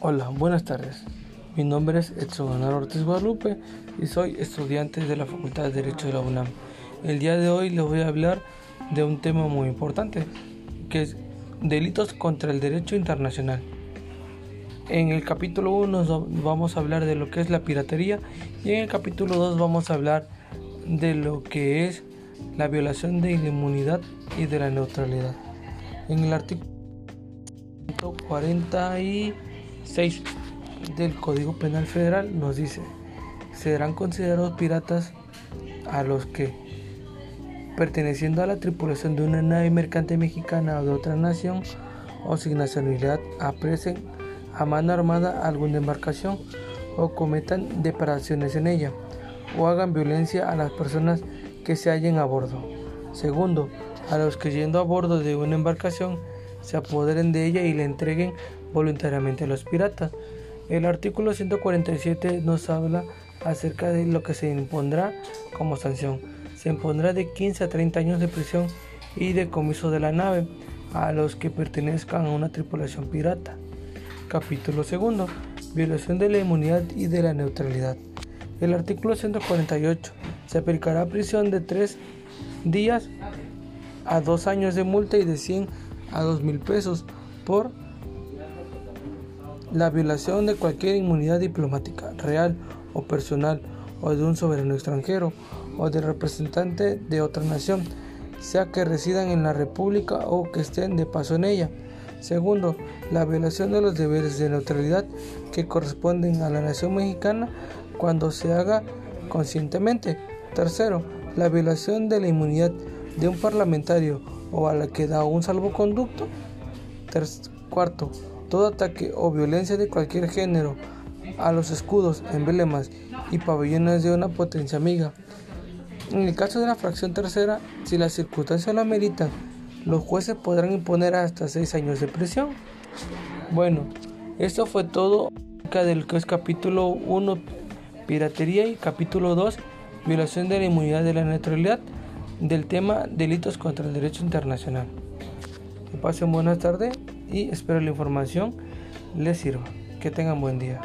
Hola, buenas tardes. Mi nombre es Edson Ortiz Guadalupe y soy estudiante de la Facultad de Derecho de la UNAM. El día de hoy les voy a hablar de un tema muy importante, que es delitos contra el derecho internacional. En el capítulo 1 vamos a hablar de lo que es la piratería y en el capítulo 2 vamos a hablar de lo que es la violación de la inmunidad y de la neutralidad. En el artículo 46 del Código Penal Federal nos dice, serán considerados piratas a los que, perteneciendo a la tripulación de una nave mercante mexicana o de otra nación o sin nacionalidad, apresen a mano armada alguna embarcación o cometan depredaciones en ella o hagan violencia a las personas que se hallen a bordo. Segundo, a los que yendo a bordo de una embarcación se apoderen de ella y le entreguen voluntariamente a los piratas. El artículo 147 nos habla acerca de lo que se impondrá como sanción. Se impondrá de 15 a 30 años de prisión y de comiso de la nave a los que pertenezcan a una tripulación pirata. Capítulo 2. Violación de la inmunidad y de la neutralidad. El artículo 148 se aplicará prisión de 3 días a 2 años de multa y de 100 a 2 mil pesos por la violación de cualquier inmunidad diplomática, real o personal, o de un soberano extranjero, o del representante de otra nación, sea que residan en la República o que estén de paso en ella. Segundo, la violación de los deberes de neutralidad que corresponden a la nación mexicana cuando se haga conscientemente. Tercero, la violación de la inmunidad de un parlamentario o a la que da un salvoconducto. cuarto, todo ataque o violencia de cualquier género a los escudos, emblemas y pabellones de una potencia amiga. En el caso de la fracción tercera, si las circunstancias lo ameritan, los jueces podrán imponer hasta seis años de prisión. Bueno, esto fue todo acerca del capítulo 1, piratería, y capítulo 2, violación de la inmunidad de la neutralidad, del tema delitos contra el derecho internacional. Que pasen buenas tardes y espero la información les sirva. Que tengan buen día.